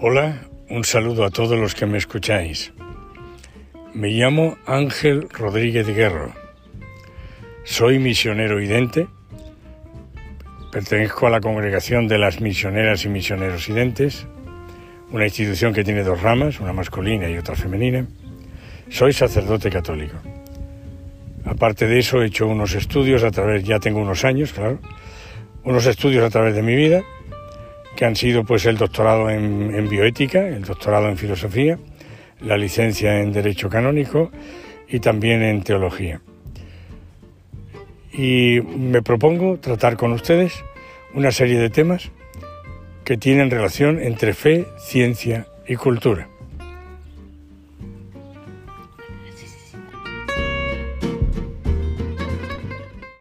Hola, un saludo a todos los que me escucháis. Me llamo Ángel Rodríguez Guerro. Soy misionero idente. Pertenezco a la congregación de las misioneras y misioneros identes, una institución que tiene dos ramas, una masculina y otra femenina. Soy sacerdote católico. Aparte de eso, he hecho unos estudios a través, ya tengo unos años, claro, unos estudios a través de mi vida que han sido pues el doctorado en, bioética, el doctorado en filosofía, la licencia en derecho canónico y también en teología. Y me propongo tratar con ustedes una serie de temas que tienen relación entre fe, ciencia y cultura.